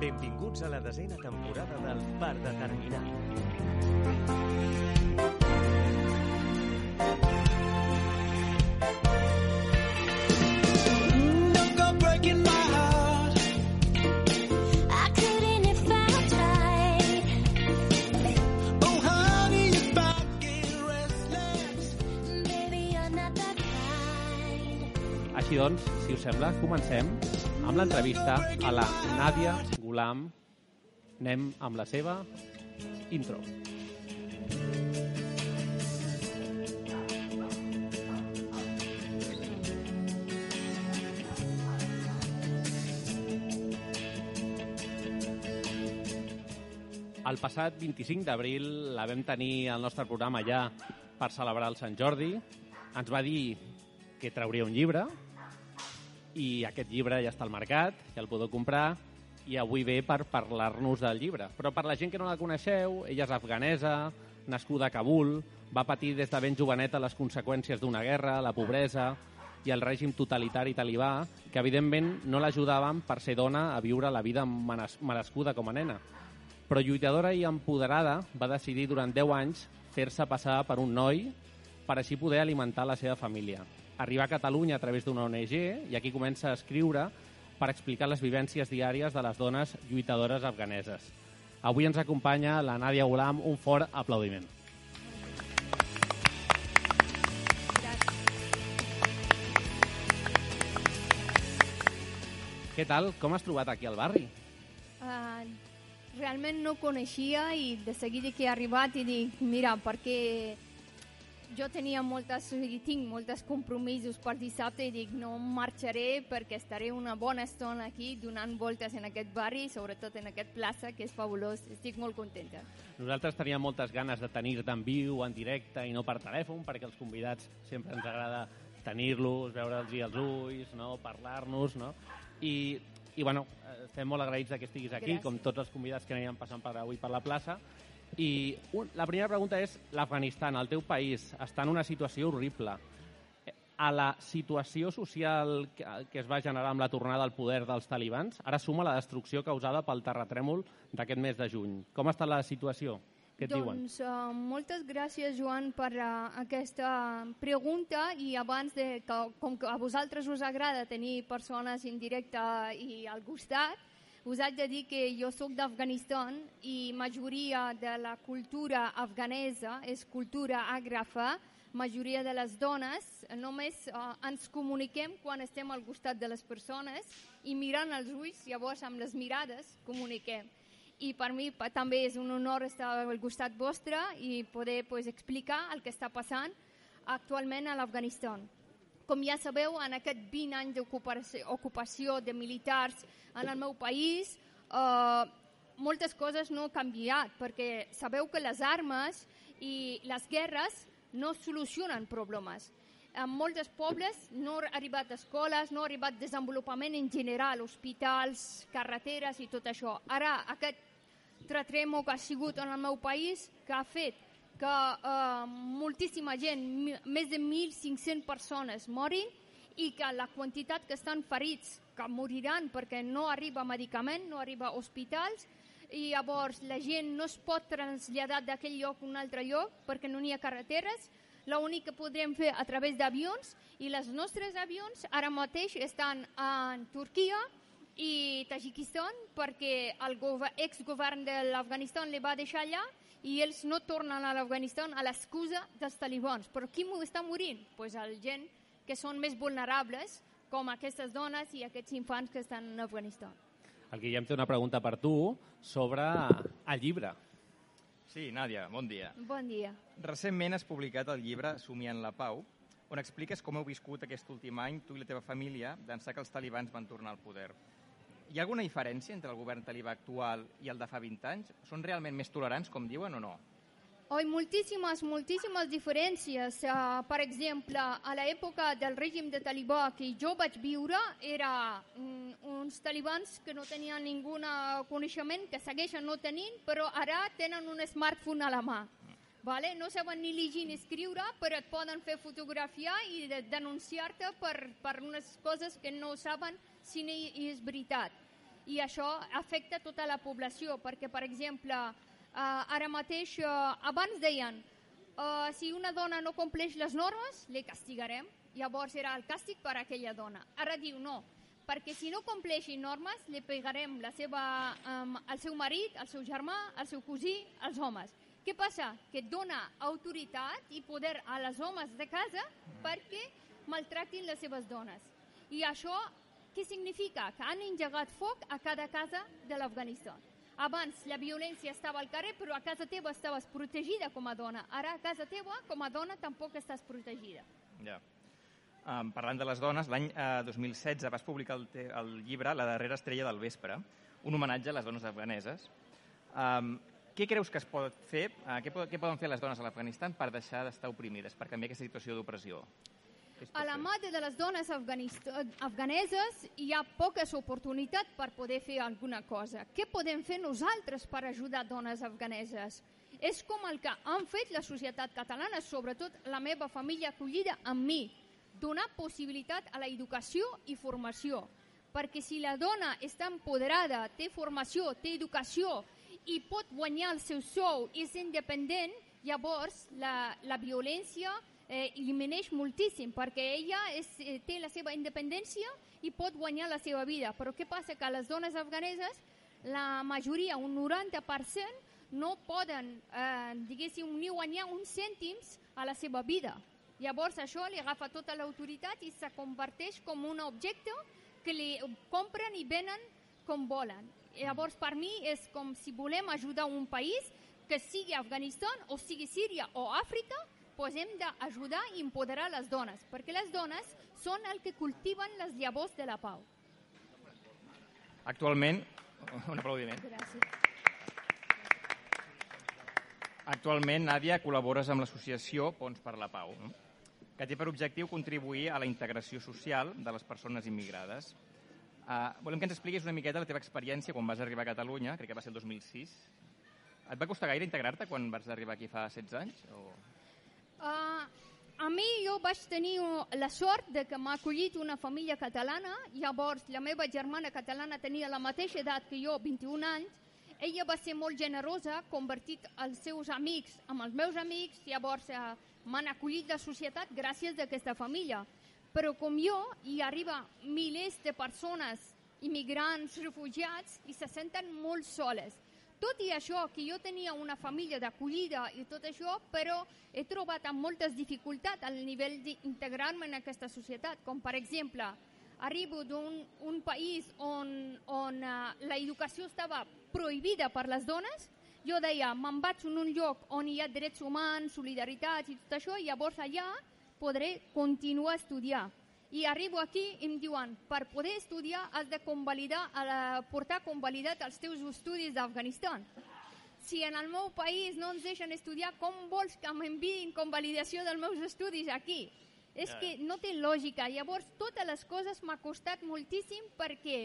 Benvinguts a la desena temporada del Per Determinar. Oh, not that kind. Així doncs, si us sembla, comencem amb l'entrevista a la Nàdia Gulam. Anem amb la seva intro. El passat 25 d'abril la vam tenir al nostre programa ja per celebrar el Sant Jordi. Ens va dir que trauria un llibre i aquest llibre ja està al mercat, ja el podeu comprar i avui ve per parlar-nos del llibre. Però per la gent que no la coneixeu, ella és afganesa, nascuda a Kabul, va patir des de ben joveneta les conseqüències d'una guerra, la pobresa i el règim totalitari talibà, que evidentment no l'ajudaven per ser dona a viure la vida merescuda com a nena. Però lluitadora i empoderada va decidir durant 10 anys fer-se passar per un noi per així poder alimentar la seva família. Arribar a Catalunya a través d'una ONG i aquí comença a escriure per explicar les vivències diàries de les dones lluitadores afganeses. Avui ens acompanya la Nàdia Gulam, un fort aplaudiment. Què tal? Com has trobat aquí al barri? Uh, realment no coneixia i de seguida que he arribat i dic, mira, perquè jo tenia moltes, i tinc moltes compromisos per dissabte i dic, no marxaré perquè estaré una bona estona aquí donant voltes en aquest barri, sobretot en aquest plaça, que és fabulós. Estic molt contenta. Nosaltres teníem moltes ganes de tenir-te en viu, en directe i no per telèfon, perquè els convidats sempre ens agrada tenir-los, veure'ls els ulls, no? parlar-nos, no? I, i bueno, eh, estem molt agraïts que estiguis aquí, Gràcies. com tots els convidats que aniran passant per avui per la plaça. I un, la primera pregunta és, l'Afganistan, el teu país, està en una situació horrible. A la situació social que, que es va generar amb la tornada al poder dels talibans, ara suma la destrucció causada pel terratrèmol d'aquest mes de juny. Com està la situació? Què et diuen? doncs, uh, moltes gràcies, Joan, per uh, aquesta pregunta i abans de que, com que a vosaltres us agrada tenir persones en directe i al costat, us haig de dir que jo sóc d'Afganistan i majoria de la cultura afganesa és cultura àgrafa, majoria de les dones només uh, ens comuniquem quan estem al costat de les persones i mirant els ulls, llavors amb les mirades comuniquem i per mi també és un honor estar al costat vostre i poder pues, explicar el que està passant actualment a l'Afganistan. Com ja sabeu, en aquest 20 anys d'ocupació ocupació de militars en el meu país, eh, moltes coses no han canviat, perquè sabeu que les armes i les guerres no solucionen problemes. En molts pobles no ha arribat escoles, no ha arribat desenvolupament en general, hospitals, carreteres i tot això. Ara, aquest tretremo que ha sigut en el meu país, que ha fet que eh, moltíssima gent, més de 1.500 persones morin i que la quantitat que estan ferits, que moriran perquè no arriba medicament, no arriba a hospitals, i llavors la gent no es pot traslladar d'aquell lloc a un altre lloc perquè no n'hi ha carreteres, l'únic que podrem fer a través d'avions i les nostres avions ara mateix estan en Turquia i Tajikistan perquè el gover- exgovern de l'Afganistan li va deixar allà i ells no tornen a l'Afganistan a l'excusa dels talibans. Però qui està morint? Pues el gent que són més vulnerables, com aquestes dones i aquests infants que estan en Afganistan. El Guillem té una pregunta per tu sobre el llibre. Sí, Nàdia, bon dia. Bon dia. Recentment has publicat el llibre Somiant la Pau, on expliques com heu viscut aquest últim any, tu i la teva família, d'ençà que els talibans van tornar al poder. Hi ha alguna diferència entre el govern talibà actual i el de fa 20 anys? Són realment més tolerants, com diuen, o no? Oi, moltíssimes, moltíssimes diferències. Uh, per exemple, a l'època del règim de talibà que jo vaig viure, era mm, uns talibans que no tenien ningú coneixement, que segueixen no tenint, però ara tenen un smartphone a la mà. Vale? No saben ni llegir ni escriure, però et poden fer fotografiar i de denunciar-te per, per unes coses que no saben si és veritat. I això afecta tota la població, perquè, per exemple, eh, ara mateix, eh, abans deien, eh, si una dona no compleix les normes, li castigarem, llavors era el càstig per a aquella dona. Ara diu no, perquè si no compleixi normes, li pegarem la seva, um, el seu marit, el seu germà, el seu cosí, els homes. Què passa? Que dona autoritat i poder a les homes de casa perquè maltractin les seves dones. I això què significa? Que han engegat foc a cada casa de l'Afganistan. Abans la violència estava al carrer, però a casa teva estaves protegida com a dona. Ara a casa teva, com a dona, tampoc estàs protegida. Ja. Um, parlant de les dones, l'any uh, 2016 vas publicar el, el llibre La darrera estrella del vespre, un homenatge a les dones afganeses. Um, què creus que es pot fer, uh, què, po què poden fer les dones a l'Afganistan per deixar d'estar oprimides, per canviar aquesta situació d'opressió? A la mà de les dones afganist- afganeses hi ha poques oportunitats per poder fer alguna cosa. Què podem fer nosaltres per ajudar dones afganeses? És com el que han fet la societat catalana, sobretot la meva família acollida amb mi. Donar possibilitat a la educació i formació. Perquè si la dona està empoderada, té formació, té educació i pot guanyar el seu sou i és independent, llavors la, la violència eh, elimineix moltíssim perquè ella és, eh, té la seva independència i pot guanyar la seva vida. Però què passa? Que les dones afganeses, la majoria, un 90%, no poden, eh, diguéssim, ni guanyar uns cèntims a la seva vida. Llavors això li agafa tota l'autoritat i se converteix com un objecte que li compren i venen com volen. Llavors per mi és com si volem ajudar un país que sigui Afganistan o sigui Síria o Àfrica, doncs hem d'ajudar i empoderar les dones, perquè les dones són el que cultiven les llavors de la pau. Actualment, un aplaudiment. Gràcies. Actualment, Nàdia, col·labores amb l'associació Ponts per la Pau, que té per objectiu contribuir a la integració social de les persones immigrades. Uh, volem que ens expliquis una miqueta la teva experiència quan vas arribar a Catalunya, crec que va ser el 2006. Et va costar gaire integrar-te quan vas arribar aquí fa 16 anys? O... Uh, a mi jo vaig tenir la sort de que m'ha acollit una família catalana, llavors la meva germana catalana tenia la mateixa edat que jo, 21 anys, ella va ser molt generosa, convertit els seus amics amb els meus amics, llavors eh, m'han acollit la societat gràcies a aquesta família. Però com jo, hi arriba milers de persones, immigrants, refugiats, i se senten molt soles. Tot i això, que jo tenia una família d'acollida i tot això, però he trobat amb moltes dificultats al nivell d'integrar-me en aquesta societat, com per exemple, arribo d'un un país on, on uh, la educació estava prohibida per les dones, jo deia, me'n vaig en un lloc on hi ha drets humans, solidaritat i tot això, i llavors allà podré continuar a estudiar. I arribo aquí i em diuen, per poder estudiar has de convalidar, a la, portar convalidat els teus estudis d'Afganistan. Si en el meu país no ens deixen estudiar, com vols que m'enviïn convalidació dels meus estudis aquí? És que no té lògica. Llavors, totes les coses m'ha costat moltíssim perquè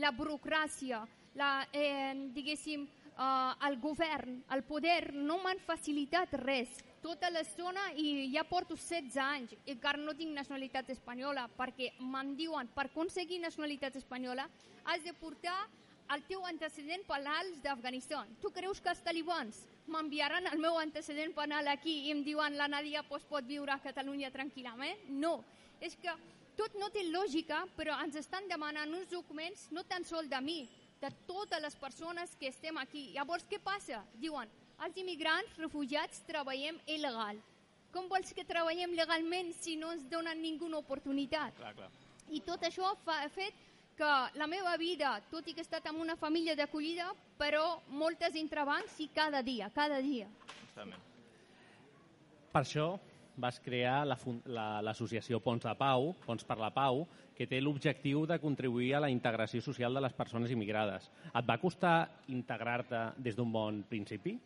la burocràcia, la, eh, diguéssim, eh, el govern, el poder, no m'han facilitat res. Tota l'estona, i ja porto 16 anys, i encara no tinc nacionalitat espanyola, perquè me'n diuen, per aconseguir nacionalitat espanyola, has de portar el teu antecedent penals d'Afganistan. Tu creus que els talibans m'enviaran el meu antecedent penal aquí i em diuen la Nadia pues, pot viure a Catalunya tranquil·lament? No. És que tot no té lògica, però ens estan demanant uns documents no tan sols de mi, de totes les persones que estem aquí. Llavors, què passa? Diuen, els immigrants, refugiats, treballem il·legal. Com vols que treballem legalment si no ens donen ninguna oportunitat? Clar, clar. I tot això fa, ha fet que la meva vida, tot i que he estat en una família d'acollida, però moltes entrebancs i cada dia, cada dia. Justament. Per això vas crear la fun- la- l'associació Ponts de Pau, Ponts per la Pau, que té l'objectiu de contribuir a la integració social de les persones immigrades. Et va costar integrar-te des d'un bon principi?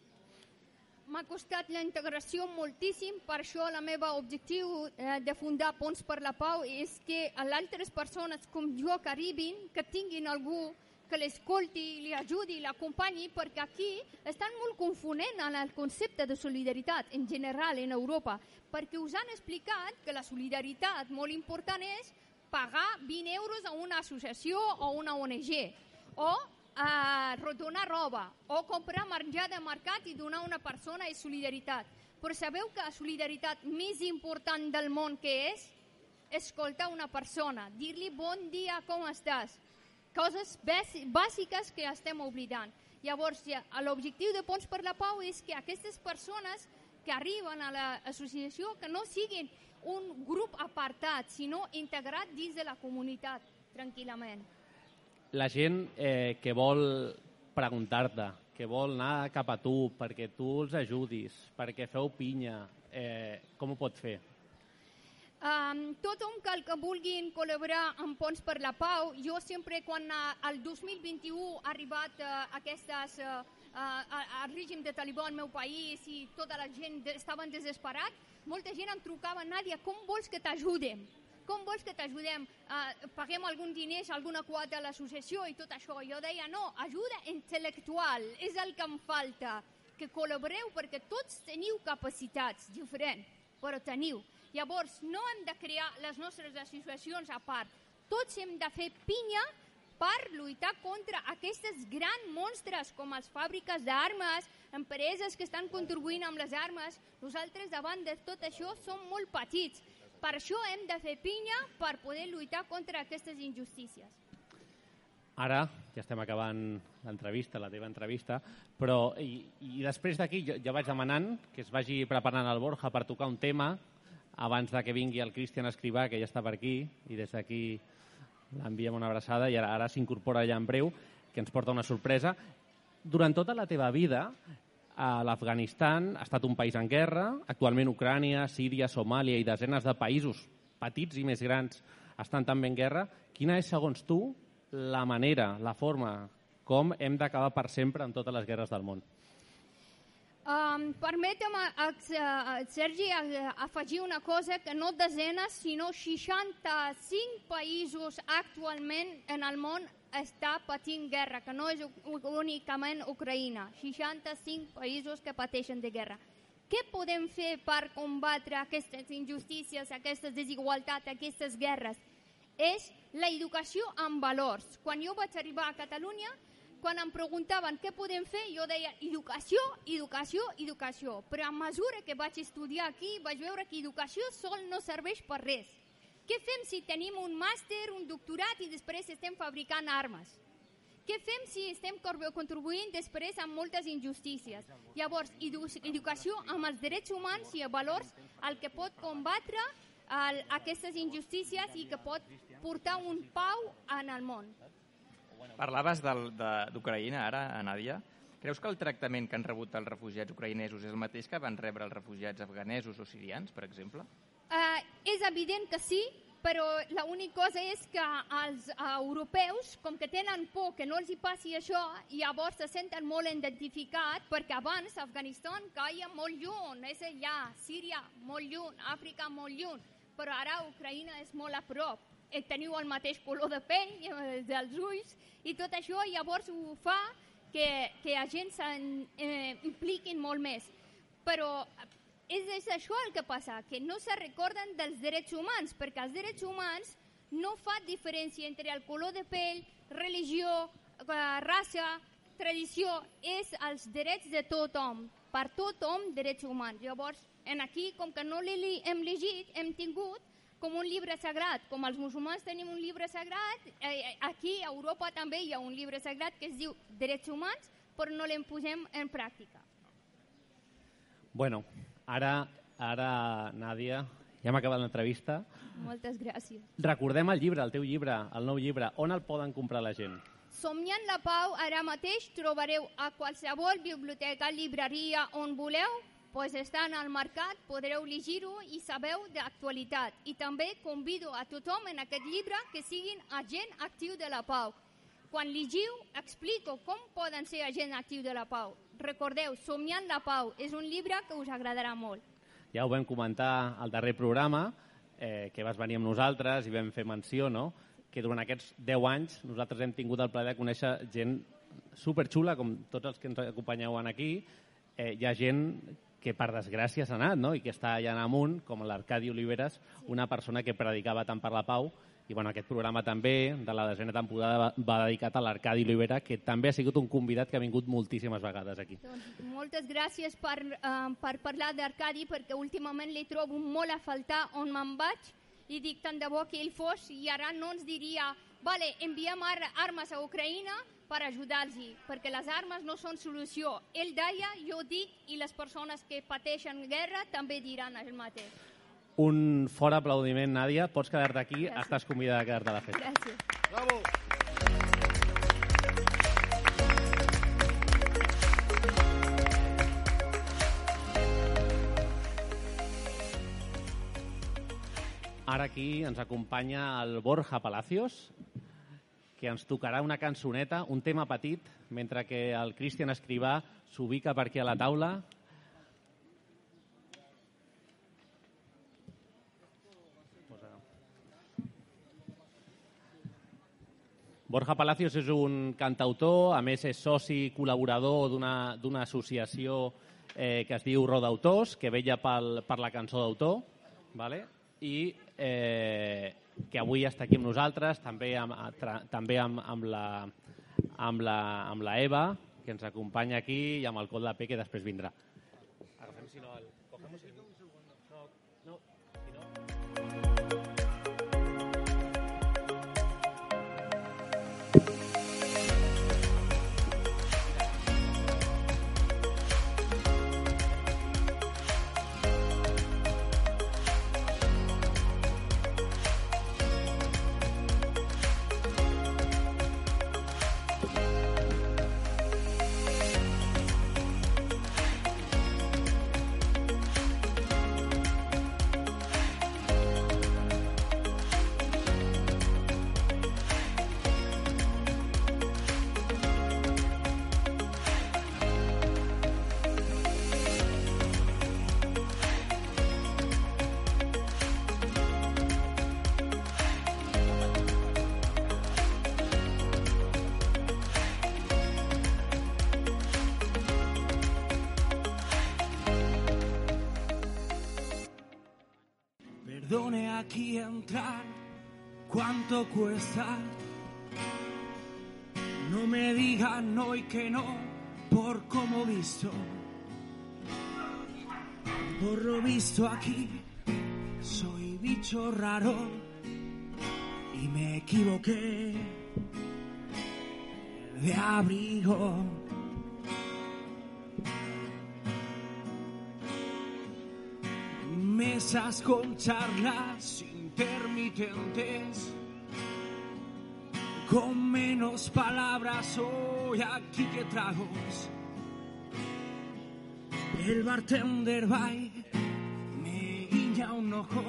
M'ha costat la integració moltíssim, per això la meva objectiu eh, de fundar Ponts per la Pau és que a altres persones com jo que arribin, que tinguin algú que l'escolti, li ajudi, l'acompanyi, perquè aquí estan molt confonent en el concepte de solidaritat en general en Europa, perquè us han explicat que la solidaritat molt important és pagar 20 euros a una associació o una ONG o eh, donar roba, o comprar menjar de mercat i donar a una persona és solidaritat. Però sabeu que la solidaritat més important del món que és? Escoltar una persona, dir-li bon dia, com estàs? Coses bàs- bàsiques que estem oblidant. Llavors, ja, l'objectiu de Ponts per la Pau és que aquestes persones que arriben a l'associació que no siguin un grup apartat, sinó integrat dins de la comunitat, tranquil·lament. La gent eh, que vol preguntar-te, que vol anar cap a tu perquè tu els ajudis, perquè feu pinya, eh, com ho pot fer? Um, tothom que, que vulguin col·laborar amb Ponts per la Pau, jo sempre quan uh, el 2021 ha arribat uh, aquestes, uh, uh, al règim de talibà al meu país i tota la gent de, estaven desesperat, molta gent em trucava, Nàdia, com vols que t'ajudem? Com vols que t'ajudem? Uh, paguem algun diners, alguna quota a l'associació i tot això. Jo deia, no, ajuda intel·lectual, és el que em falta, que col·laboreu perquè tots teniu capacitats diferents, però teniu. Llavors, no hem de crear les nostres associacions a part. Tots hem de fer pinya per lluitar contra aquestes grans monstres com les fàbriques d'armes, empreses que estan contribuint amb les armes. Nosaltres davant de tot això som molt petits. Per això hem de fer pinya per poder lluitar contra aquestes injustícies. Ara ja estem acabant l'entrevista, la teva entrevista, però i, i després d'aquí jo, jo vaig demanant que es vagi preparant el Borja per tocar un tema abans de que vingui el Cristian Escrivà, que ja està per aquí, i des d'aquí l'enviem una abraçada, i ara, ara s'incorpora ja en breu, que ens porta una sorpresa. Durant tota la teva vida, l'Afganistan ha estat un país en guerra, actualment Ucrània, Síria, Somàlia i desenes de països petits i més grans estan també en guerra. Quina és, segons tu, la manera, la forma, com hem d'acabar per sempre amb totes les guerres del món? Um, permetem, a, a, a, Sergi, a, a afegir una cosa que no desenes, sinó 65 països actualment en el món està patint guerra, que no és únicament Ucraïna. 65 països que pateixen de guerra. Què podem fer per combatre aquestes injustícies, aquestes desigualtats, aquestes guerres? És la educació amb valors. Quan jo vaig arribar a Catalunya, quan em preguntaven què podem fer, jo deia educació, educació, educació. Però a mesura que vaig estudiar aquí, vaig veure que educació sol no serveix per res. Què fem si tenim un màster, un doctorat i després estem fabricant armes? Què fem si estem contribuint després amb moltes injustícies? Llavors, edu educació amb els drets humans i valors el que pot combatre el, aquestes injustícies i que pot portar un pau en el món. Parlaves d'Ucraïna ara, Nàdia. Creus que el tractament que han rebut els refugiats ucraïnesos és el mateix que van rebre els refugiats afganesos o sirians, per exemple? Uh, és evident que sí, però l'única cosa és que els uh, europeus, com que tenen por que no els hi passi això, llavors se senten molt identificats perquè abans Afganistan caia molt lluny, és allà, Síria molt lluny, Àfrica molt lluny, però ara Ucraïna és molt a prop. Eh, teniu el mateix color de pell, eh, dels ulls, i tot això llavors ho fa que, que la gent s'impliquin eh, molt més. Però és, és això el que passa, que no se recorden dels drets humans, perquè els drets humans no fa diferència entre el color de pell, religió, eh, raça, tradició, és els drets de tothom, per tothom drets humans. Llavors, en aquí, com que no l'he- hem llegit, hem tingut com un llibre sagrat. Com els musulmans tenim un llibre sagrat, eh, aquí a Europa també hi ha un llibre sagrat que es diu Drets Humans, però no l'hem posem en pràctica. Bueno, ara, ara Nàdia, ja hem acabat l'entrevista. Moltes gràcies. Recordem el llibre, el teu llibre, el nou llibre. On el poden comprar la gent? Somniant la pau, ara mateix trobareu a qualsevol biblioteca, llibreria, on voleu, pues estan al mercat, podreu llegir-ho i sabeu d'actualitat. I també convido a tothom en aquest llibre que siguin agent actiu de la pau. Quan llegiu, explico com poden ser agent actiu de la pau. Recordeu, Somniant la pau és un llibre que us agradarà molt. Ja ho vam comentar al darrer programa, eh, que vas venir amb nosaltres i vam fer menció, no?, que durant aquests 10 anys nosaltres hem tingut el plaer de conèixer gent superxula, com tots els que ens acompanyeu aquí. Eh, hi ha gent que per desgràcia s'ha anat, no?, i que està allà amunt, com l'Arcadi Oliveres, una persona que predicava tant per la pau I bueno, aquest programa també, de la desena temporada, va, dedicat a l'Arcadi Olivera, que també ha sigut un convidat que ha vingut moltíssimes vegades aquí. Doncs moltes gràcies per, uh, per parlar d'Arcadi, perquè últimament li trobo molt a faltar on me'n vaig i dic tant de bo que ell fos i ara no ens diria vale, enviem ar armes a Ucraïna per ajudar-los, perquè les armes no són solució. Ell deia, jo dic, i les persones que pateixen guerra també diran el mateix. Un fort aplaudiment, Nàdia. Pots quedar-te aquí. Gràcies. Estàs convidada a quedar-te a la festa. Gràcies. Ara aquí ens acompanya el Borja Palacios, que ens tocarà una cançoneta, un tema petit, mentre que el Cristian Escrivà s'ubica per aquí a la taula. Borja Palacios és un cantautor, a més és soci col·laborador d'una associació eh, que es diu Rodautors, que vella pel, per la cançó d'autor, vale? i eh, que avui està aquí amb nosaltres, també amb, tra, també amb, amb, la, amb, la, amb la Eva, que ens acompanya aquí, i amb el Col de P, que després vindrà. Agafem, si no, el... Cogemos el... Perdone aquí entrar, ¿cuánto cuesta? No me digan hoy que no, por como visto. Por lo visto aquí, soy bicho raro y me equivoqué de abrigo. Con charlas intermitentes, con menos palabras hoy aquí que tragos. El bartender va me guiña un ojo,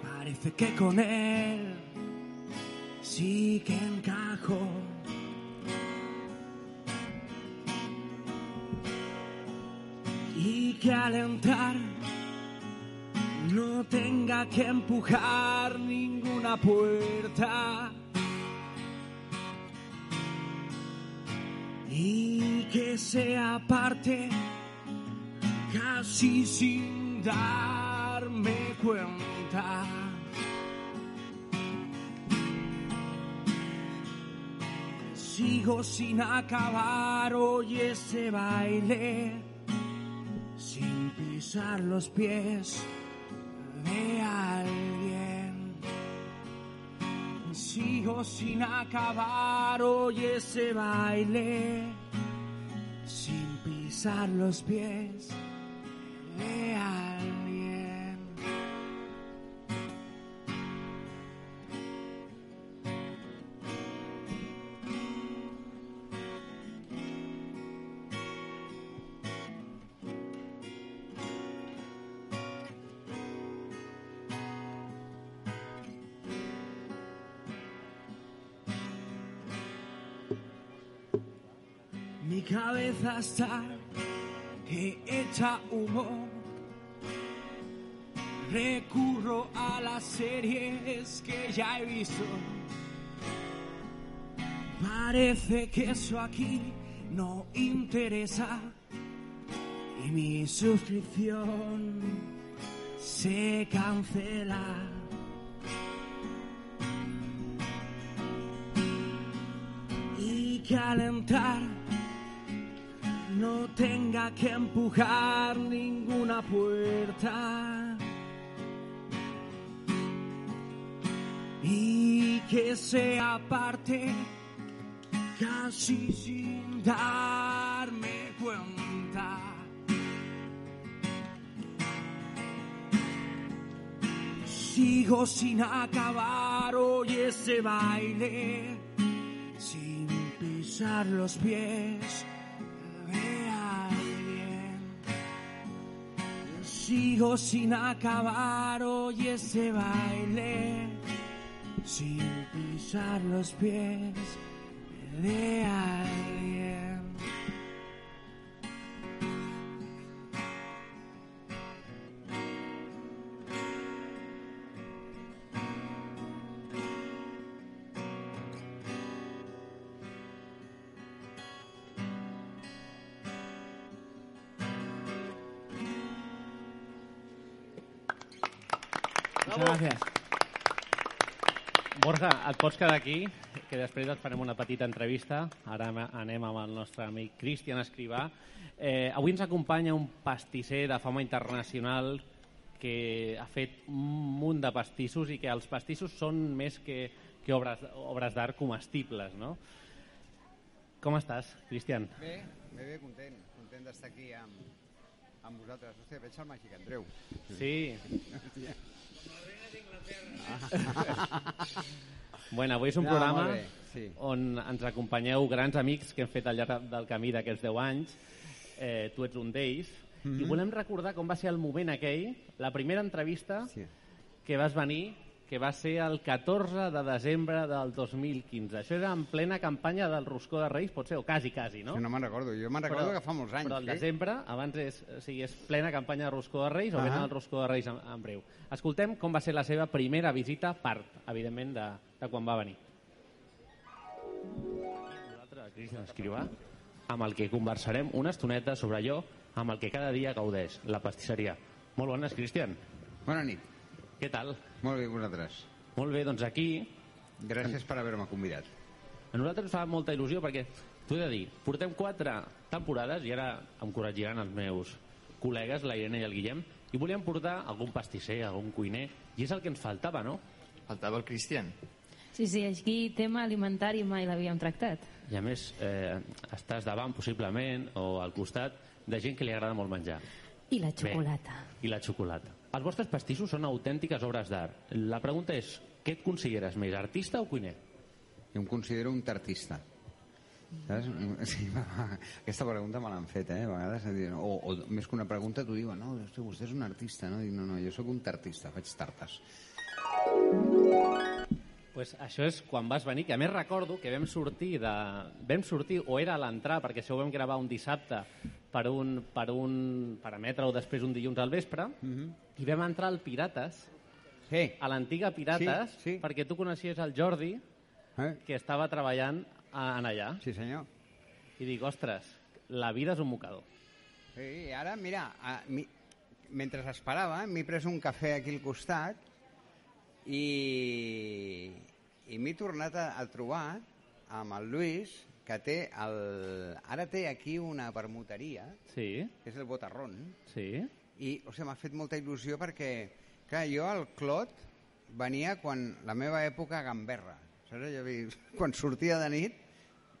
parece que con él sí que encajo. y que al no tenga que empujar ninguna puerta y que sea parte casi sin darme cuenta. Sigo sin acabar hoy ese baile sin pisar los pies de alguien. Sigo sin acabar hoy ese baile, sin pisar los pies de alguien. cabeza está hecha humo. Recurro a las series que ya he visto. Parece que eso aquí no interesa. Y mi suscripción se cancela. Y calentar no tenga que empujar ninguna puerta. Y que sea parte casi sin darme cuenta. Sigo sin acabar hoy ese baile, sin pisar los pies Sigo sin acabar hoy ese baile, sin pisar los pies de alguien. Et pots quedar aquí, que després et farem una petita entrevista. Ara anem amb el nostre amic Cristian Escrivà. Eh, avui ens acompanya un pastisser de fama internacional que ha fet un munt de pastissos i que els pastissos són més que, que obres, obres d'art comestibles, no? Com estàs, Cristian? Bé, bé, bé, content, content d'estar aquí amb, amb vosaltres. Hòstia, veig el màgic Andreu. Sí. Bueno, avui és un No, programa bé, sí. on ens acompanyeu grans amics que hem fet al llarg del camí d'aquests 10 anys. Eh, tu ets un d'ells. Mhm. I volem recordar com va ser el moment aquell, la primera entrevista Sí. que vas venir, que va ser el 14 de desembre del 2015. Això era en plena campanya del Roscó de Reis, pot ser, o quasi, quasi, no? No, no me'n recordo. Jo me'n recordo que fa molts anys. Però el sí? desembre, abans és, o sigui, és plena campanya de Roscó de Reis o Ahà. venen el Roscó de Reis en, en breu. Escoltem com va ser la seva primera visita, part, evidentment, de, de quan va venir. Nosaltres, Cristian Escrivà, amb el que conversarem una estoneta sobre allò amb el que cada dia gaudeix, la pastisseria. Molt bones, Cristian. Bona nit. Què tal? Molt bé, vosaltres. Molt bé, doncs aquí Gràcies per haver-me convidat. A nosaltres ens fa molta il·lusió perquè, t'ho he de dir, portem quatre temporades i ara em corregiran els meus col·legues, la Irene i el Guillem, i volíem portar algun pastisser, algun cuiner, i és el que ens faltava, no? Faltava el Cristian. Sí, sí, aquí tema alimentari mai l'havíem tractat. I a més, eh, estàs davant, possiblement, o al costat, de gent que li agrada molt menjar. I la xocolata. Bé, I la xocolata. Els vostres pastissos són autèntiques obres d'art. La pregunta és, què et consideres més, artista o cuiner? Jo em considero un tartista. Saps? Sí, aquesta pregunta me l'han fet, eh? A vegades, o, o més que una pregunta t'ho diuen, no, hosti, vostè és un artista, no? Dic, no, no, jo sóc un tartista, faig tartes. Pues això és quan vas venir, que a més recordo que vam sortir, de, vam sortir o era a l'entrar, perquè això ho vam gravar un dissabte per un, per un per emetre-ho després un dilluns al vespre, i vam entrar al Pirates, Sí. a l'antiga Pirates, Sí, sí. perquè tu coneixies el Jordi, Eh? que estava treballant a- en allà, Sí, senyor. i dic, ostres, la vida és un mocador. Sí, ara, mira, a, mi, mentre esperava, m'he pres un cafè aquí al costat i, i m'he tornat a, a trobar amb el Lluís, que té el, ara té aquí una permuteria, Sí, que és el Botarrón, sí, i o sigui, m'ha fet molta il·lusió perquè, clar, jo al Clot venia quan la meva època a Gamberra, saps? Jo, quan sortia de nit,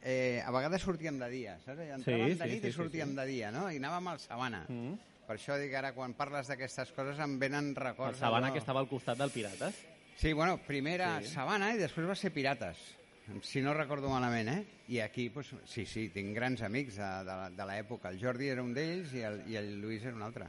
eh, a vegades sortíem de dia, saps? I entràvem Sí, de sí, nit sí, i sí, sortíem sí. de dia, no? I anàvem al Sabana. Mm. Per això dic ara, quan parles d'aquestes coses em venen el records. Sabana allò. que estava al costat del Pirates. Sí, bueno, primer era Sí. Sabana i després va ser Pirates, si no recordo malament, eh? I aquí, pues, sí, sí, tinc grans amics de, de, la- de l'època. El Jordi era un d'ells i, el, i el Lluís era un altre.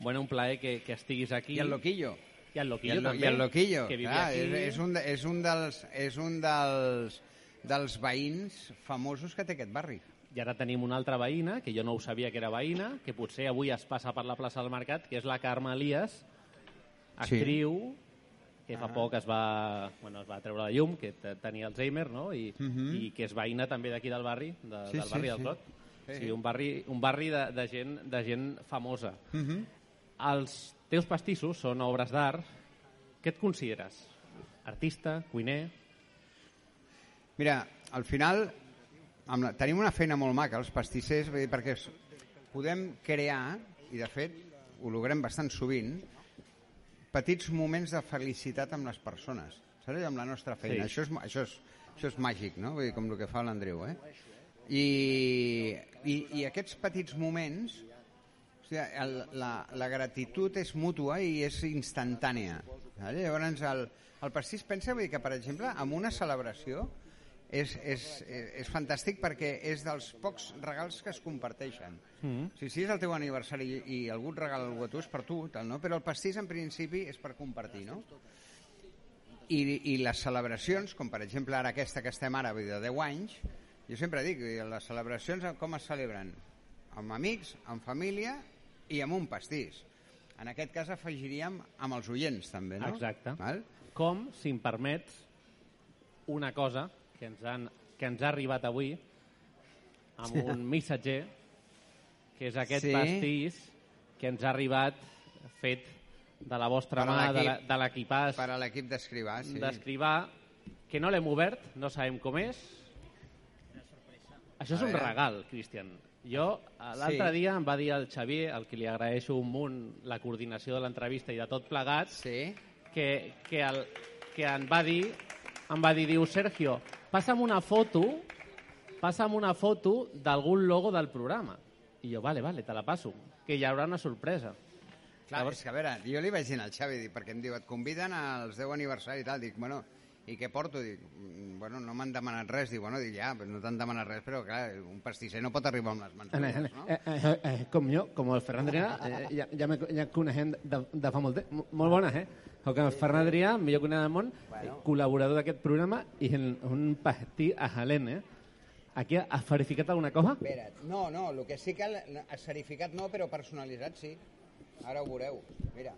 Bueno, un plaer que, que estiguis aquí. I el Loquillo. I el I Loquillo el, Lo- també. I el Loquillo, que vivia clar, aquí. és, és, un, és un, dels, és un dels, dels veïns famosos que té aquest barri. I ara tenim una altra veïna, que jo no ho sabia que era veïna, que potser avui es passa per la plaça del Mercat, que és la Carme Elias, Sí. Que fa poc es va, bueno, es va treure de llum, que te- tenia Alzheimer, no? I, Mhm. i que és veïna també d'aquí del barri, de, Sí, del sí, barri del sí. Clot. Sí. Sí, un barri, un barri de, de, gent, de gent famosa. Uh -huh. Els teus pastissos són obres d'art. Què et consideres? Artista, cuiner... Mira, al final amb la, tenim una feina molt maca, els pastissers, perquè podem crear, i de fet ho logrem bastant sovint, petits moments de felicitat amb les persones, saps? Amb la nostra feina. Sí. Això, és, això, és, això és màgic, no? Vull dir, com el que fa l'Andreu, eh? I, i, I aquests petits moments, o sigui, el, la, la gratitud és mútua i és instantània. Vale? Llavors, el, el pastís pensa vull dir, que, per exemple, amb una celebració és, és, és, fantàstic perquè és dels pocs regals que es comparteixen. Mm. Si, si és el teu aniversari i, i algú et regala alguna tu, és per tu, tal, no? però el pastís en principi és per compartir, no? I, i les celebracions, com per exemple ara aquesta que estem ara, de 10 anys, jo sempre dic, les celebracions com es celebren? Amb amics, amb família i amb un pastís. En aquest cas afegiríem amb els oients també, no? Exacte. Val? Com, si em permets, una cosa que ens, han, que ens ha arribat avui amb un missatger, que és aquest Sí. pastís que ens ha arribat fet de la vostra mà, de l'equipàs Per a l'equip d'escrivar, sí. d'escrivar, que no l'hem obert, no sabem com és. Això és un regal, Cristian. Jo, l'altre Sí. dia em va dir el Xavier, al que li agraeixo un munt la coordinació de l'entrevista i de tot plegat, Sí. que, que, el, que em va dir, em va dir, diu, Sergio, passa'm una foto, passa'm una foto d'algun logo del programa. I jo, vale, vale, te la passo, que hi haurà una sorpresa. Clar, Llavors- és que a veure, jo li vaig dir al Xavi, dic, perquè em diu, et conviden als 10 aniversari i tal, dic, bueno, i què porto? Dic, "Mm, bueno, no m'han demanat res, dic, bueno, dic, ja, però no t'han demanat res, però clar, un pastisser no pot arribar amb les mans buides, no? Eh, eh, eh, com jo, com el Ferran Adrià, eh, ja, ja, me, ja coneixem de, de fa molt temps. Molt bones, eh? Com el Ferran Adrià, millor que del món, bueno. col·laborador d'aquest programa i en un pastí a Jalén, eh? Aquí has verificat alguna cosa? Espera't, no, no, el que sí que el- escerificat no, però personalitzat sí. Ara ho veureu, mira.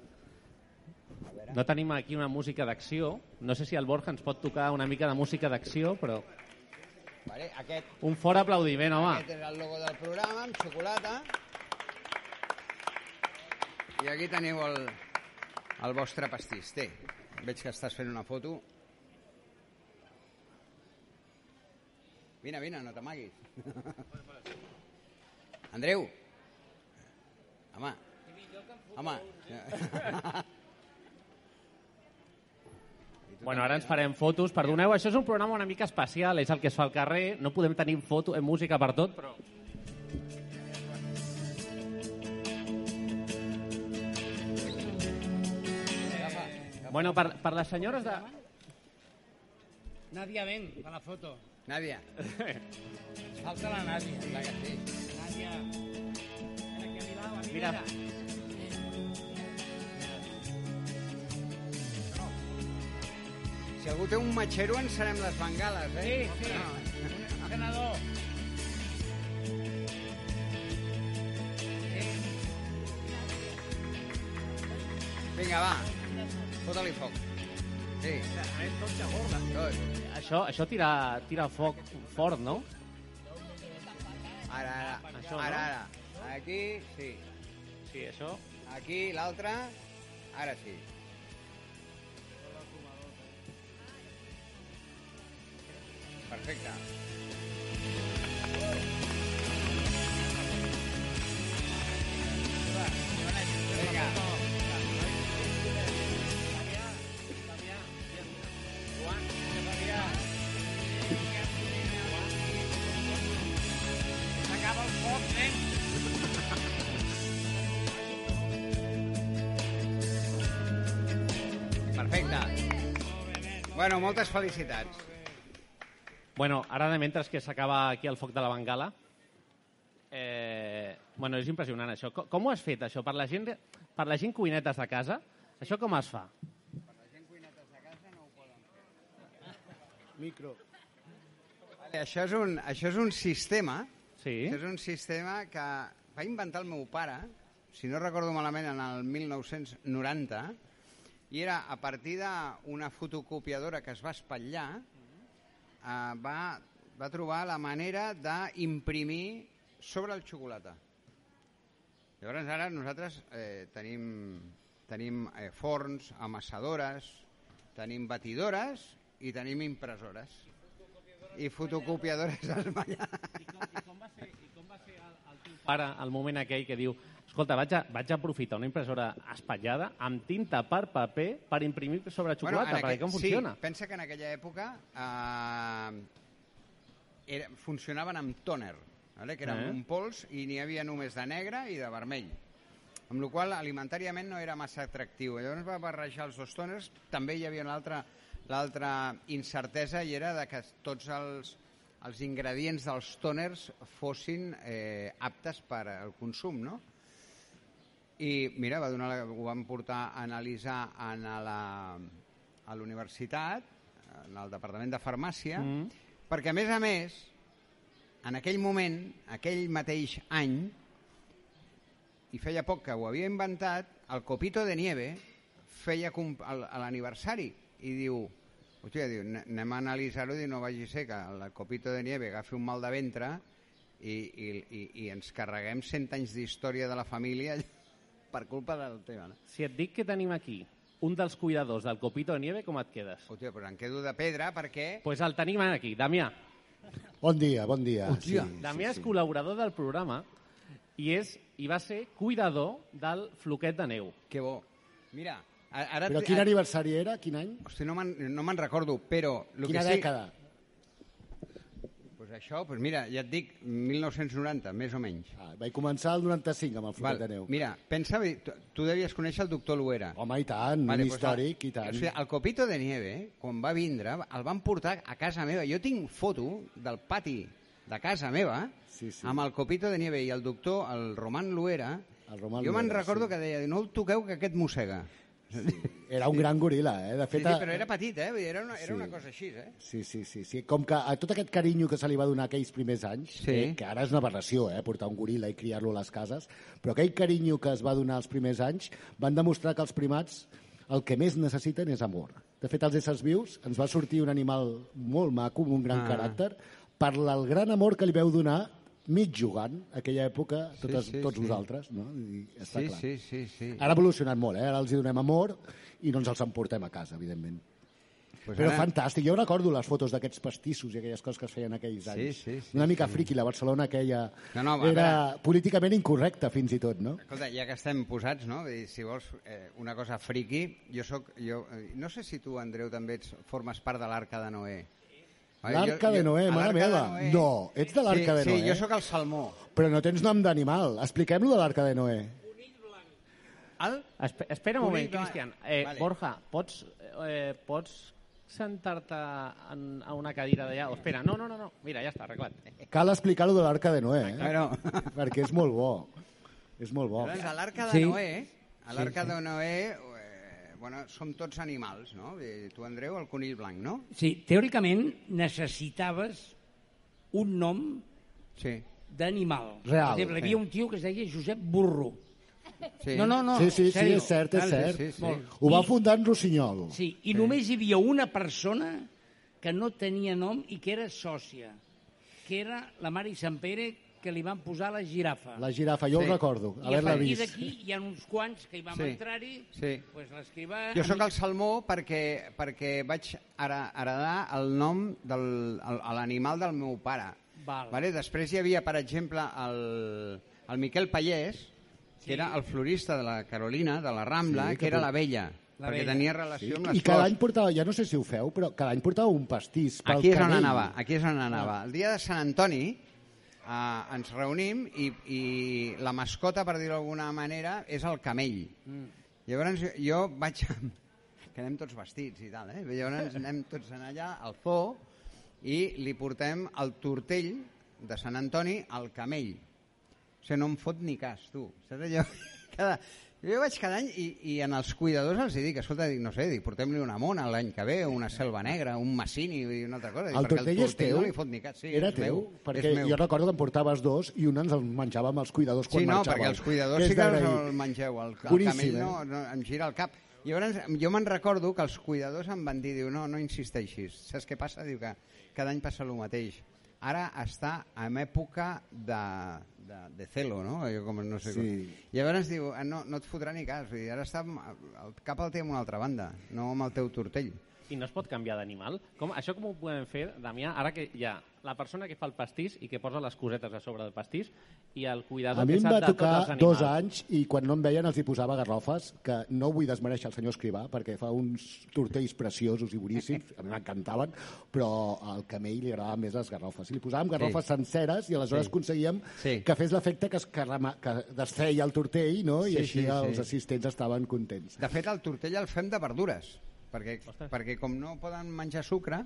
No tenim aquí una música d'acció. No sé si el Borja ens pot tocar una mica de música d'acció, però Vale, aquest, un fort aplaudiment, home. aquest és el logo del programa, amb xocolata. I aquí teniu el, el vostre pastís. Té, veig que estàs fent una foto. Vine, vine, no t'amaguis. Andreu. Home. Home. Bueno, ara ens farem fotos. Perdoneu, això és un programa una mica especial, és el que es fa al carrer. No podem tenir foto, eh, música per tot, però... Bueno, per, per les senyores de... Nadia, ven, para la foto. Nàdia. Falta la Nadia. Clar que sí. Nadia. A a mi Mira. Si algú té un matxero, encenem les bengales, eh? Sí, sí. No. Senador. Vinga, va. Fota-li foc. Sí. Tot. Això, això tira, tira foc fort, no? Ara, ara. Això, ara, ara. Aquí, sí. Sí, això... Aquí, l'altre. Ara sí. Perfecte. Perfecte. Bueno, moltes felicitats. Bueno, ara de mentre que s'acaba aquí el foc de la bengala, eh, bueno, és impressionant això. Com, com ho has fet, això? Per la gent, per la gent cuinetes de casa, això com es fa? Micro. Vale, això, és un, això és un sistema Sí. Això és un sistema que va inventar el meu pare, si no recordo malament, en el 1990, i era a partir d'una fotocopiadora que es va espatllar, eh, va, va trobar la manera d'imprimir sobre el xocolata. Llavors ara nosaltres eh, tenim, tenim eh, forns, amassadores, tenim batidores i tenim impressores. i fotocopiadores esmallades. Ara, al moment aquell que diu escolta, vaig a, vaig a aprofitar una impressora espatllada amb tinta per paper per imprimir sobre xocolata, en perquè com sí, funciona? pensa que en aquella època eh, era, funcionaven amb tòner, vale? que era Eh? un pols i n'hi havia només de negre i de vermell. Amb la qual alimentàriament no era massa atractiu. Llavors va barrejar els dos tòners. També hi havia l'altra l'altra incertesa i era de que tots els, els ingredients dels tòners fossin eh, aptes per al consum, no? I mira, va donar, ho vam portar a analitzar en la, a la universitat, en el Departament de Farmàcia, Mm. perquè a més a més, en aquell moment, aquell mateix any, i feia poc que ho havia inventat, el Copito de Nieve feia a l'aniversari i diu, hòstia, diu, "Ne- anem a analitzar-ho i no vagi ser que el Copito de Nieve agafi un mal de ventre i, i, i, i ens carreguem 100 anys d'història de la família per culpa del tema. No? Si et dic que tenim aquí un dels cuidadors del Copito de Nieve, com et quedes? Hòstia, però em quedo de pedra perquè... pues el tenim aquí, Damià. Bon dia, bon dia. Hòstia. Damià és col·laborador del programa i, és, i va ser cuidador del floquet de neu. Que bo. Mira, ara... Però quin aniversari era? Quin any? Hosti, no me'n no me'n recordo, però... Lo Quina que sí, dècada? Pues això, pues mira, ja et dic, 1990, més o menys. Ah, vaig començar el 95 amb el floquet de neu. Mira, pensa, tu, tu devies conèixer el doctor Luera. Home, i tant, un pues, històric, el, i tant. O sigui, el Copito de Nieve, quan va vindre, el van portar a casa meva. Jo tinc foto del pati de casa meva Sí, sí. amb el Copito de Nieve i el doctor, el Roman Luera. El Roman jo me'n recordo sí. que deia, no el toqueu que aquest mossega. Era un gran goril·la, eh? De Sí, fet, sí, però era petit, eh? Era una, era Sí. una cosa així, eh? Sí, sí, sí, sí. Com que a tot aquest carinyo que se li va donar aquells primers anys, Sí. eh, que ara és una aberració, eh, portar un goril·la i criar-lo a les cases, però aquell carinyo que es va donar els primers anys van demostrar que els primats el que més necessiten és amor. De fet, als éssers vius ens va sortir un animal molt maco, amb un gran Ah. caràcter, per el gran amor que li veu donar mig jugant, aquella època, totes, sí, tots sí. vosaltres, no? I està Sí, clar. sí, sí, sí. Ara ha evolucionat molt, eh? Ara els hi donem amor i no ens els emportem a casa, evidentment. Pues Però ara- fantàstic, jo recordo les fotos d'aquests pastissos i aquelles coses que es feien aquells Sí, anys. sí, sí, Una mica friqui, la Barcelona aquella No, no, era políticament incorrecta fins i tot, no? Escolta, ja que estem posats, no? Vull dir, si vols eh, una cosa friqui, jo soc... Jo, eh, no sé si tu, Andreu, també ets, formes part de l'Arca de Noé. L'Arca de Noé, mare meva. Noé- No, ets de l'Arca sí, de Noé. Sí, jo sóc el salmó. Però no tens nom d'animal. Expliquem-lo de l'Arca de Noé. El? Espe espera un moment. Cristian. Eh, Vale. Borja, pots, eh, pots sentar-te en, a una cadira d'allà? O espera, no, no, no, no. Mira, ja està, arreglat. Cal explicar-lo de l'Arca de Noé, eh? Bueno. Perquè és molt bo. És molt bo. Llavors, a l'Arca de Sí. Noé, a Sí, l'Arca sí. de Noé, bueno, som tots animals, no? Tu, Andreu, el conill blanc, no? Sí, teòricament necessitaves un nom Sí. d'animal. Real, Per exemple, hi sí. havia un tio que es deia Josep Burro. Sí. No, no, no. sí, sí, sí, és cert, és cert. sí, sí. Molt. Ho va fundar en Rossinyol. Sí, i només hi havia una persona que no tenia nom i que era sòcia, que era la Mari Sant Pere, que li van posar la girafa. La girafa, jo Sí. ho recordo, I a haver-la partir vist. d'aquí hi ha uns quants que hi vam Sí. entrar-hi, Sí. pues l'escrivà... Jo sóc el salmó perquè, perquè vaig ara, heredar el nom de l'animal del meu pare. Val. Vale? Després hi havia, per exemple, el, el Miquel Pallès, que Sí. era el florista de la Carolina, de la Rambla, Sí, que, que era la vella, La perquè vella. tenia relació amb les I cada flors. any portava, ja no sé si ho feu, però cada any portava un pastís pel Aquí és on anava, aquí és on anava. El dia de Sant Antoni eh, ens reunim i, i la mascota, per dir-ho d'alguna manera, és el camell. Mm. Llavors jo, vaig... que anem tots vestits i tal, eh? Llavors anem tots en allà al zoo i li portem el tortell de Sant Antoni al camell. O sigui, no em fot ni cas, tu. Saps allò? Cada, jo vaig cada any i, i en els cuidadors els dic, escolta, dic, no sé, dic, portem-li una mona l'any que ve, una selva negra, un massini i una altra cosa. Dic, El tortell és teu? no li fot ni cas. Sí, Era teu? meu, perquè meu. jo recordo que en portaves dos i un ens el menjàvem els cuidadors quan Sí, no, perquè els cuidadors sí que els el mengeu. El, el Boníssim, camell eh? no, no, em gira el cap. Llavors, jo me'n recordo que els cuidadors em van dir, diu, no, no insisteixis. Saps què passa? Diu que cada any passa el mateix. Ara està en època de, de, de celo, no? Jo com no sé Sí. com. Llavors diu, "Ah, no, no et fotrà ni cas. Vull dir, ara està, el cap el té en una altra banda, no amb el teu tortell. i no es pot canviar d'animal? Com, això com ho podem fer, Damià, ara que ha la persona que fa el pastís i que posa les cosetes a sobre del pastís i el cuidador A mi que em va de tocar els dos anys i quan no em veien els hi posava garrofes, que no vull desmereixer el senyor Escrivà perquè fa uns tortells preciosos i boníssims, a mi m'encantaven, però al camell li agradaven més les garrofes. I li posàvem garrofes Sí. senceres i aleshores Sí. aconseguíem Sí. que fes l'efecte que, es carrema, que desfeia el tortell no? i Sí, així sí, sí. els assistents estaven contents. De fet, el tortell el fem de verdures, perquè, perquè com no poden menjar sucre,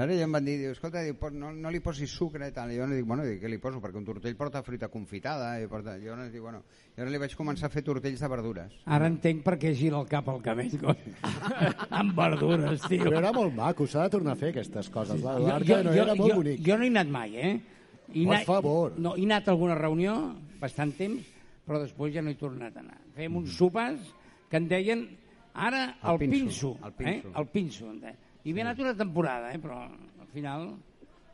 Ara ja em van dir, diu, escolta, diu, "pot- no, no li posis sucre i tal. I jo no dic, bueno, dic, què li poso? Perquè un tortell porta fruita confitada. I porta... Jo no dic, bueno, i ara li vaig començar a fer tortells de verdures. Ara entenc per què gira el cap al camell, coi. amb verdures, tio. Però era molt maco, s'ha de tornar a fer aquestes coses. Jo, L'Arca jo, no jo, era molt jo, bonic. jo no he anat mai, eh? He Per favor. No, he anat a alguna reunió, bastant temps, però després ja no he tornat a anar. Fèiem uns sopars que en deien ara El el, pinso, pinso. el pinso. Eh? El pinso. En deien. I havia anat una temporada, eh? però al final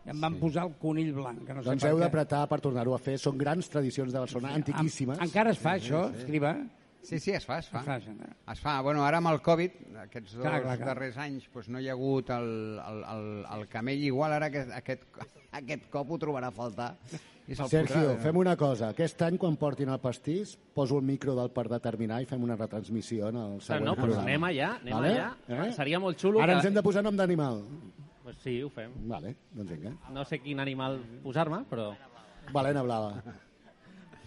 ja em van posar el conill blanc. Que no sé Doncs per heu d'apretar per tornar-ho a fer. Són grans tradicions de Barcelona, antiquíssimes. En, encara es fa això, escriva? Sí, sí, es fa, es fa. Es fa, encara. Es fa. Bueno, ara amb el Covid, aquests dos Clar, clar, clar. darrers anys, doncs no hi ha hagut el, el, el, el camell igual, ara aquest, aquest, aquest cop ho trobarà a faltar. I Sergio, fotrà. fem una cosa. Aquest any, quan portin el pastís, poso el micro del per determinar i fem una retransmissió en el següent no, doncs programa. anem allà, anem Vale? allà. Eh? Seria molt xulo Ara que... ens hem de posar nom d'animal. Pues sí, ho fem. Vale, doncs vinga. No sé quin animal posar-me, però... Balena blava.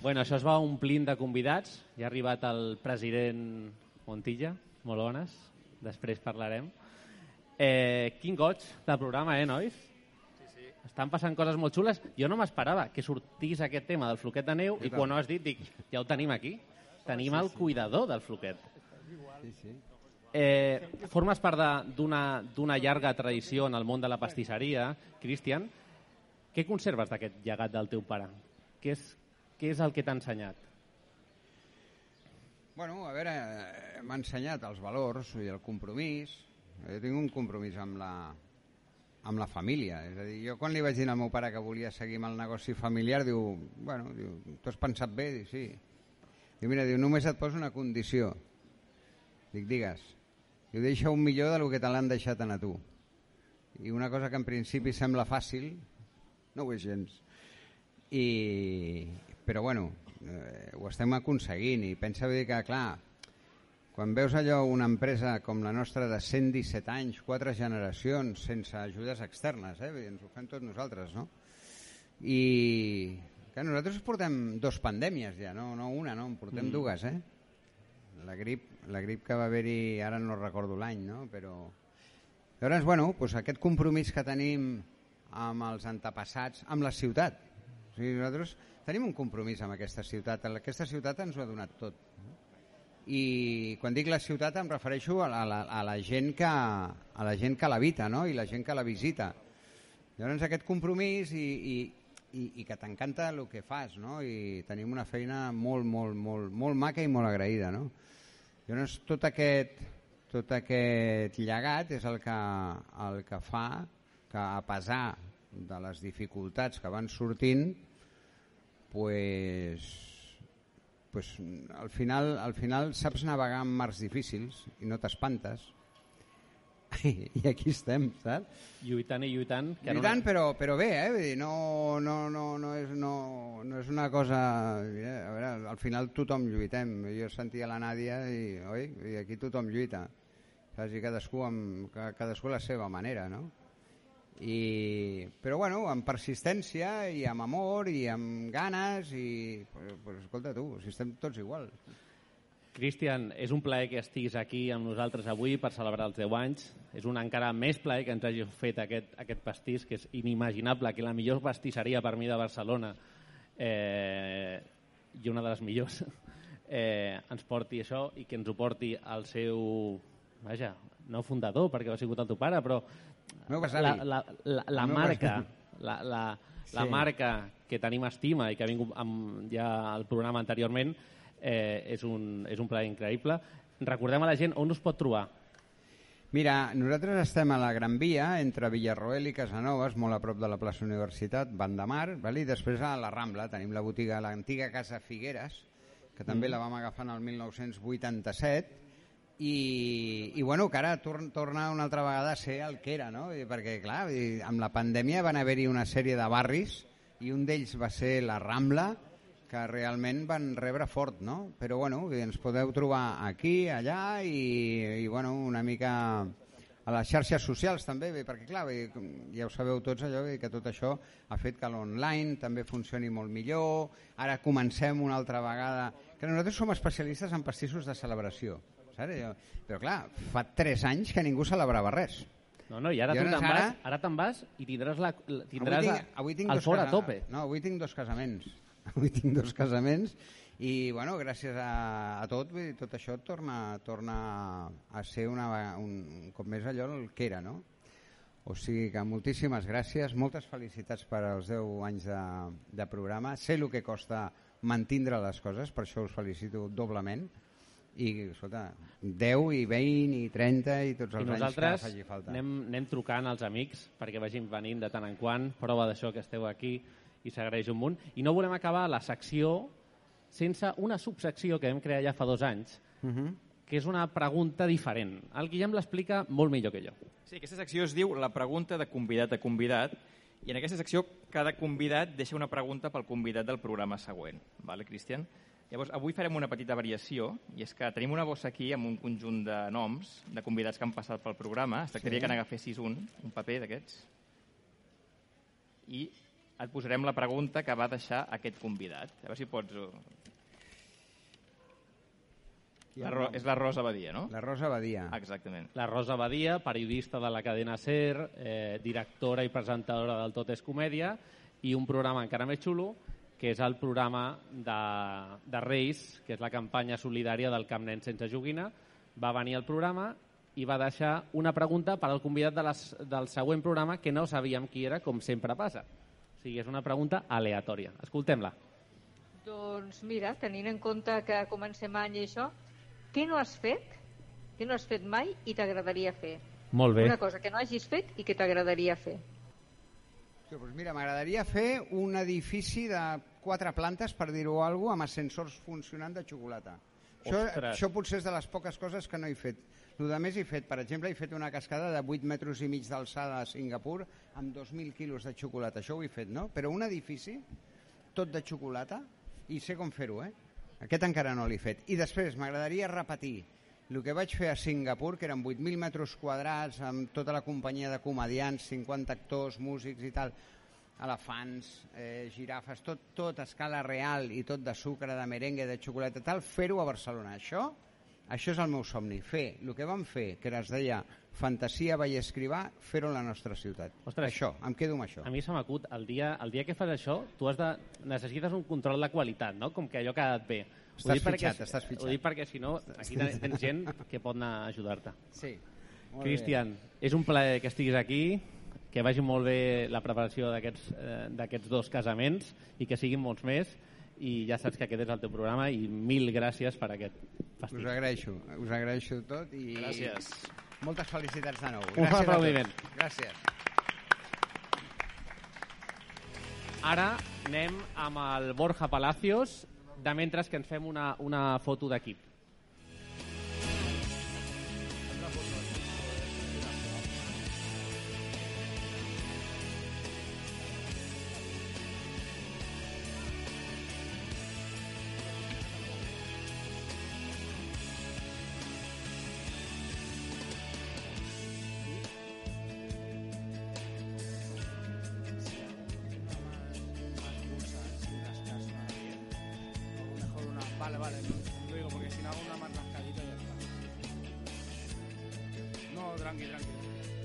Bueno, això es va omplint de convidats. Ja ha arribat el president Montilla, molt bones. Després parlarem. Eh, quin goig de programa, eh, nois? Sí, sí. Estan passant coses molt xules. Jo no m'esperava que sortís aquest tema del floquet de neu i quan ho has dit dic, ja ho tenim aquí. Tenim el cuidador del floquet. Sí, sí. Eh, formes part d'una llarga tradició en el món de la pastisseria, Cristian. Què conserves d'aquest llegat del teu pare? Què és, què és el que t'ha ensenyat? Bueno, a veure, eh, m'ha ensenyat els valors i el compromís. Jo tinc un compromís amb la, amb la família. És a dir, jo quan li vaig dir al meu pare que volia seguir amb el negoci familiar, diu, bueno, diu, tu has pensat bé? Diu, sí. Diu, mira, diu, només et poso una condició. Dic, digues. Diu, deixa un millor del que te l'han deixat a tu. I una cosa que en principi sembla fàcil, no ho és gens. I, però bueno, eh, ho estem aconseguint i pensa dir que, clar, quan veus allò una empresa com la nostra de 117 anys, quatre generacions, sense ajudes externes, eh? Ens ho fem tots nosaltres, no? I que nosaltres portem dos pandèmies ja, no, no una, no? En portem Mm. dues, eh? La grip, la grip que va haver-hi, ara no recordo l'any, no? Però... Llavors, bueno, doncs aquest compromís que tenim amb els antepassats, amb la ciutat. O sigui, nosaltres tenim un compromís amb aquesta ciutat. Aquesta ciutat ens ho ha donat tot. I quan dic la ciutat em refereixo a la, a la, a la gent que a la gent que l'habita, no? I la gent que la visita. Llavors aquest compromís i, i, i, i que t'encanta el que fas, no? I tenim una feina molt, molt, molt, molt maca i molt agraïda, no? Llavors tot aquest, tot aquest llegat és el que, el que fa que a pesar de les dificultats que van sortint pues, pues, al, final, al final saps navegar en mars difícils i no t'espantes i aquí estem, saps? Lluitant i lluitant. Que Lluitant, però, però bé, eh? Vull dir, no, no, no, no, és, no, no és una cosa... Eh? A veure, al final tothom lluitem. Jo sentia la Nàdia i, oi? I aquí tothom lluita. Saps? I cadascú, amb, ca- cadascú a la seva manera, no? I, però bueno, amb persistència i amb amor i amb ganes i pues, pues, escolta tu, si estem tots igual Cristian, és un plaer que estiguis aquí amb nosaltres avui per celebrar els 10 anys. És un encara més plaer que ens hagi fet aquest, aquest pastís, que és inimaginable, que la millor pastisseria per mi de Barcelona eh, i una de les millors eh, ens porti això i que ens ho porti al seu, vaja, no fundador, perquè ha sigut el teu pare, però besavi. la, la, la, la meu marca, la, la, la Sí. marca que tenim estima i que ha vingut amb, ja al programa anteriorment, eh, és, un, és un plaer increïble. Recordem a la gent on us pot trobar. Mira, nosaltres estem a la Gran Via, entre Villarroel i Casanovas, molt a prop de la plaça Universitat, Van de Mar, i després a la Rambla tenim la botiga, l'antiga Casa Figueres, que també Mm. la vam agafar en el 1987, i, i bueno, que ara tor torna una altra vegada a ser el que era, no? Perquè, clar, amb la pandèmia van haver-hi una sèrie de barris i un d'ells va ser la Rambla, que realment van rebre fort, no? Però, bueno, ens podeu trobar aquí, allà i, i bueno, una mica a les xarxes socials també, bé, perquè clar, bé, ja ho sabeu tots allò, bé, que tot això ha fet que l'online també funcioni molt millor, ara comencem una altra vegada, que nosaltres som especialistes en pastissos de celebració, saps? Però clar, fa 3 anys que ningú celebrava res. No, no, i ara I tu te'n ara- vas, ara te'n vas i tindràs, la, tindràs avui tinc, avui tinc el fort a tope. No, avui tinc dos casaments. Avui tinc dos casaments i, bueno, gràcies a, a tot, vull dir, tot això torna, torna a ser una, un, un cop més allò el que era, no? O sigui que moltíssimes gràcies, moltes felicitats per als 10 anys de, de programa. Sé el que costa mantindre les coses, per això us felicito doblement. I, escolta, 10 i 20 i 30 i tots I els anys nosaltres que faci falta. anem, anem trucant als amics perquè vagin venint de tant en quant, prova d'això que esteu aquí i s'agraeix un munt. I no volem acabar la secció sense una subsecció que vam crear ja fa dos anys, Uh -huh. que és una pregunta diferent. El Guillem l'explica molt millor que jo. Sí, aquesta secció es diu la pregunta de convidat a convidat i en aquesta secció cada convidat deixa una pregunta pel convidat del programa següent. Vale, Cristian? Llavors, avui farem una petita variació i és que tenim una bossa aquí amb un conjunt de noms de convidats que han passat pel programa. Es tractaria Sí. que n'agafessis un, un paper d'aquests i et posarem la pregunta que va deixar aquest convidat. A veure si pots... eh, La Ro és la Rosa Badia, no? La Rosa Badia. Exactament. La Rosa Badia, periodista de la cadena SER, eh, directora i presentadora del Tot és Comèdia, i un programa encara més xulo, que és el programa de, de Reis, que és la campanya solidària del Camp Nen sense joguina. Va venir al programa i va deixar una pregunta per al convidat de les, del següent programa que no sabíem qui era, com sempre passa. O sigui, és una pregunta aleatòria. Escoltem-la. Doncs mira, tenint en compte que comencem any i això, què no has fet, què no has fet mai i t'agradaria fer? Molt bé. Una cosa que no hagis fet i que t'agradaria fer. Sí, doncs mira, m'agradaria fer un edifici de quatre plantes, per dir-ho alguna cosa, amb ascensors funcionant de xocolata. Això, Ostres. això potser és de les poques coses que no he fet. El de més he fet, per exemple, he fet una cascada de 8 metres i mig d'alçada a Singapur amb 2.000 quilos de xocolata. Això ho he fet, no? Però un edifici, tot de xocolata, i sé com fer-ho, eh? Aquest encara no l'he fet. I després m'agradaria repetir el que vaig fer a Singapur, que eren 8.000 metres quadrats, amb tota la companyia de comedians, 50 actors, músics i tal, elefants, eh, girafes, tot, tot a escala real i tot de sucre, de merengue, de xocolata, tal, fer-ho a Barcelona. Això, això és el meu somni, fer el que vam fer, que es deia Fantasia Vallescrivà, fer-ho a la nostra ciutat. Ostres. Això, em quedo amb això. A mi se m'acut, el dia, el dia que fas això, tu has de, necessites un control de qualitat, no? Com que allò ha quedat bé. Estàs dic perquè- fitxat, estàs fitxat. Ho dic perquè, si no, aquí ten- tens gent que pot anar a ajudar-te. Sí. Cristian, és un plaer que estiguis aquí, que vagi molt bé la preparació d'aquests eh, d'aquests dos casaments i que siguin molts més i ja saps que aquest és el teu programa i mil gràcies per aquest Us festival. agraeixo, us agraeixo tot i Gràcies. moltes felicitats de nou. Un Gràcies aplaudiment. Gràcies. Ara anem amb el Borja Palacios, de mentre que ens fem una, una foto d'equip. Tranqui, tranqui.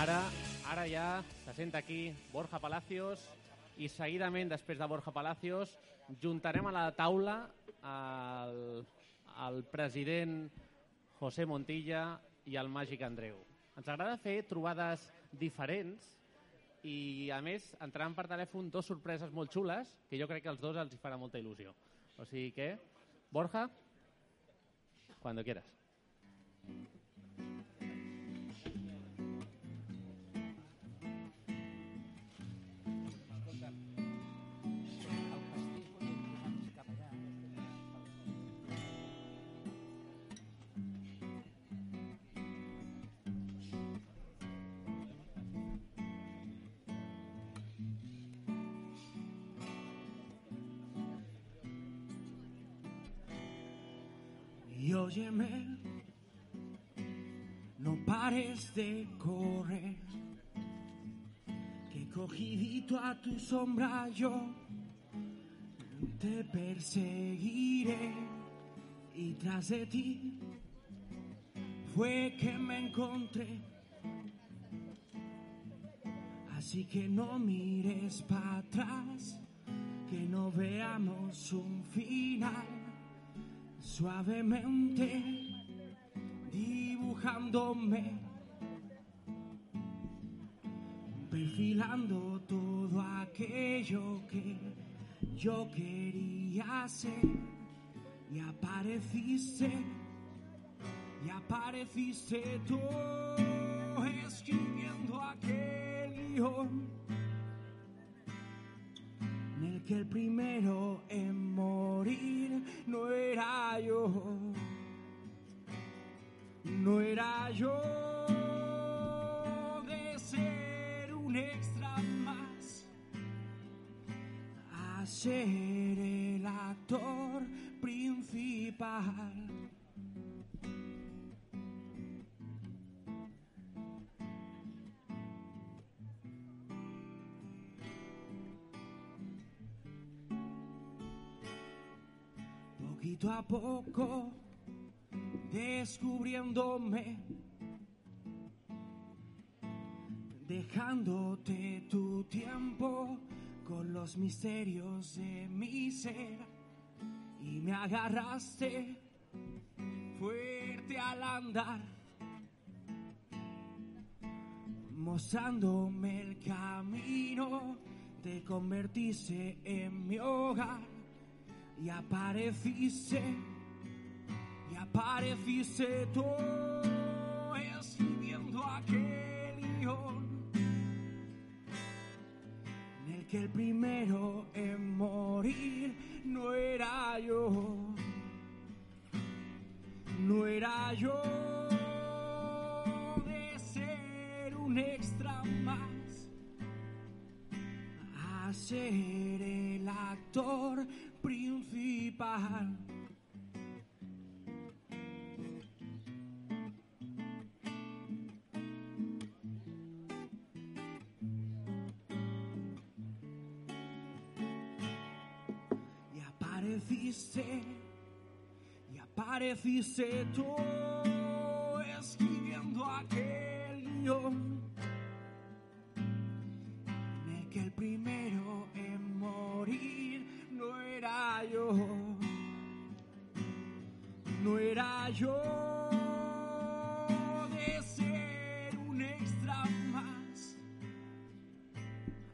Ara, ara ja se sent aquí Borja Palacios i seguidament, després de Borja Palacios, juntarem a la taula el, el president José Montilla i el màgic Andreu. Ens agrada fer trobades diferents i, a més, entraran per telèfon dos sorpreses molt xules que jo crec que als dos els hi farà molta il·lusió. O sigui que, Borja, cuando quieras. Y óyeme, no pares de correr, que cogidito a tu sombra yo te perseguiré y tras de ti fue que me encontré. Así que no mires para atrás, que no veamos un final suavemente dibujándome, perfilando todo aquello que yo quería ser. Y apareciste, y apareciste tú escribiendo aquel guion que el primero en morir no era yo, no era yo de ser un extra más, a ser el actor principal. Poquito a poco descubriéndome, dejándote tu tiempo con los misterios de mi ser. Y me agarraste fuerte al andar, mostrándome el camino, te convertiste en mi hogar y apareciste, y apareciste tú escribiendo aquel guion en el que el primero en morir no era yo, no era yo de ser un extra más a ser el actor principal. Y apareciste, y apareciste tú escribiendo aquel guion en el que el primero yo de ser un extra más,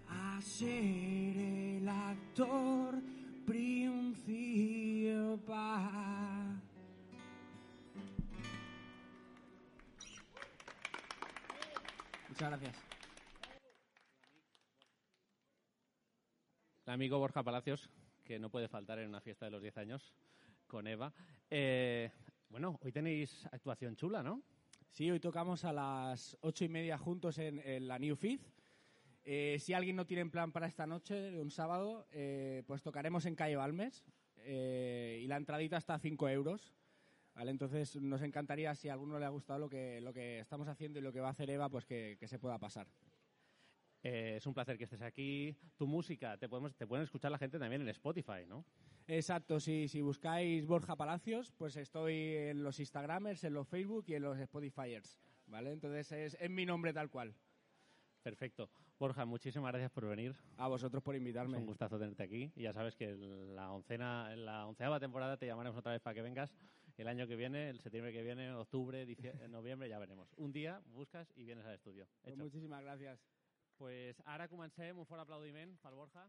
a ser el actor principal. Muchas gracias. El amigo Borja Palacios, que no puede faltar en una fiesta de los 10 años con Eva. Eh, bueno, hoy tenéis actuación chula, ¿no? Sí, hoy tocamos a las ocho y media juntos en, en la New Fifth. Eh, si alguien no tiene en plan para esta noche, de un sábado, eh, pues tocaremos en Calle Balmes eh, y la entradita está a 5 euros. ¿vale? Entonces nos encantaría, si a alguno le ha gustado lo que, lo que estamos haciendo y lo que va a hacer Eva, pues que, que se pueda pasar. Eh, es un placer que estés aquí. Tu música te, podemos, te pueden escuchar la gente también en Spotify, ¿no? Exacto, si, si buscáis Borja Palacios, pues estoy en los Instagramers, en los Facebook y en los Spotifyers, ¿vale? Entonces es, es mi nombre tal cual. Perfecto. Borja, muchísimas gracias por venir. A vosotros por invitarme. Es un gustazo tenerte aquí. Y ya sabes que la, oncena, en la onceava temporada te llamaremos otra vez para que vengas el año que viene, el septiembre que viene, octubre, dicie- noviembre, ya veremos. Un día buscas y vienes al estudio. Pues muchísimas gracias. Pues ara comencem. Un fort aplaudiment pel Borja.